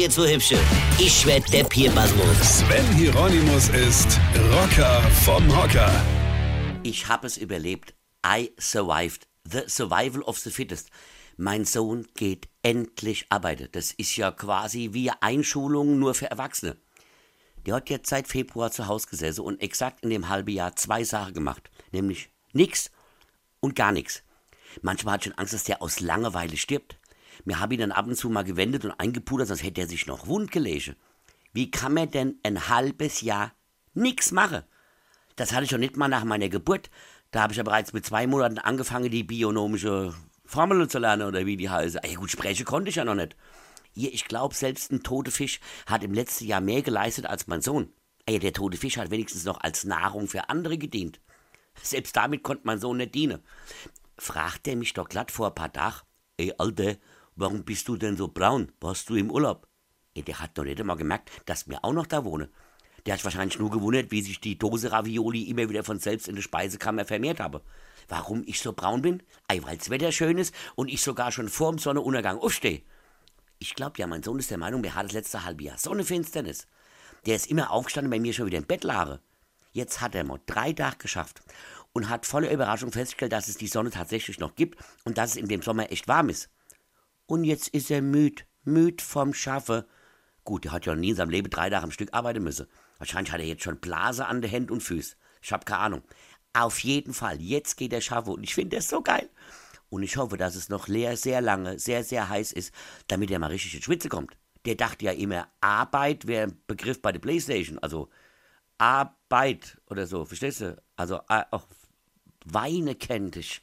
jetzt so hübsche. Ich werd der Pierpasmus. Sven Hieronymus ist Rocker vom Hocker. Ich hab es überlebt. I survived. The survival of the fittest. Mein Sohn geht endlich arbeiten. Das ist ja quasi wie Einschulung nur für Erwachsene. Der hat jetzt seit Februar zu Hause gesessen und exakt in dem halben Jahr zwei Sachen gemacht. Nämlich nix und gar nichts. Manchmal hat schon Angst, dass der aus Langeweile stirbt. Mir habe ihn dann ab und zu mal gewendet und eingepudert, sonst hätte er sich noch wund gelegen. Wie kann man denn ein halbes Jahr nix machen? Das hatte ich schon nicht mal nach meiner Geburt. Da habe ich ja bereits mit zwei Monaten angefangen, die bionomische Formel zu lernen oder wie die heißt. Ja gut, sprechen konnte ich ja noch nicht. Hier, ich glaube, selbst ein toter Fisch hat im letzten Jahr mehr geleistet als mein Sohn. Ey, der tote Fisch hat wenigstens noch als Nahrung für andere gedient. Selbst damit konnte mein Sohn nicht dienen. Fragt er mich doch glatt vor ein paar Tagen, ey, Alter, warum bist du denn so braun? Warst du im Urlaub? Ey, der hat doch nicht einmal gemerkt, dass wir auch noch da wohnen. Der hat wahrscheinlich nur gewundert, wie sich die Dose Ravioli immer wieder von selbst in der Speisekammer vermehrt habe. Warum ich so braun bin? Ei, weil's Wetter schön ist und ich sogar schon vorm Sonnenuntergang aufstehe. Ich glaube ja, mein Sohn ist der Meinung, der hat das letzte halbe Jahr Sonnenfinsternis. Der ist immer aufgestanden, bei mir schon wieder im Bett lag. Jetzt hat er mal drei Tage geschafft und hat voller Überraschung festgestellt, dass es die Sonne tatsächlich noch gibt und dass es in dem Sommer echt warm ist. Und jetzt ist er müd, müd vom Schaffe. Gut, er hat ja nie in seinem Leben drei Tage am Stück arbeiten müssen. Wahrscheinlich hat er jetzt schon Blase an den Händen und Füßen. Ich hab keine Ahnung. Auf jeden Fall, jetzt geht er schaffen und ich finde das so geil. Und ich hoffe, dass es noch leer, sehr lange, sehr, sehr heiß ist, damit er mal richtig in Schwitze kommt. Der dachte ja immer, Arbeit wäre ein Begriff bei der Playstation. Also Arbeit oder so, verstehst du? Also äh, auch Weine kennt ich.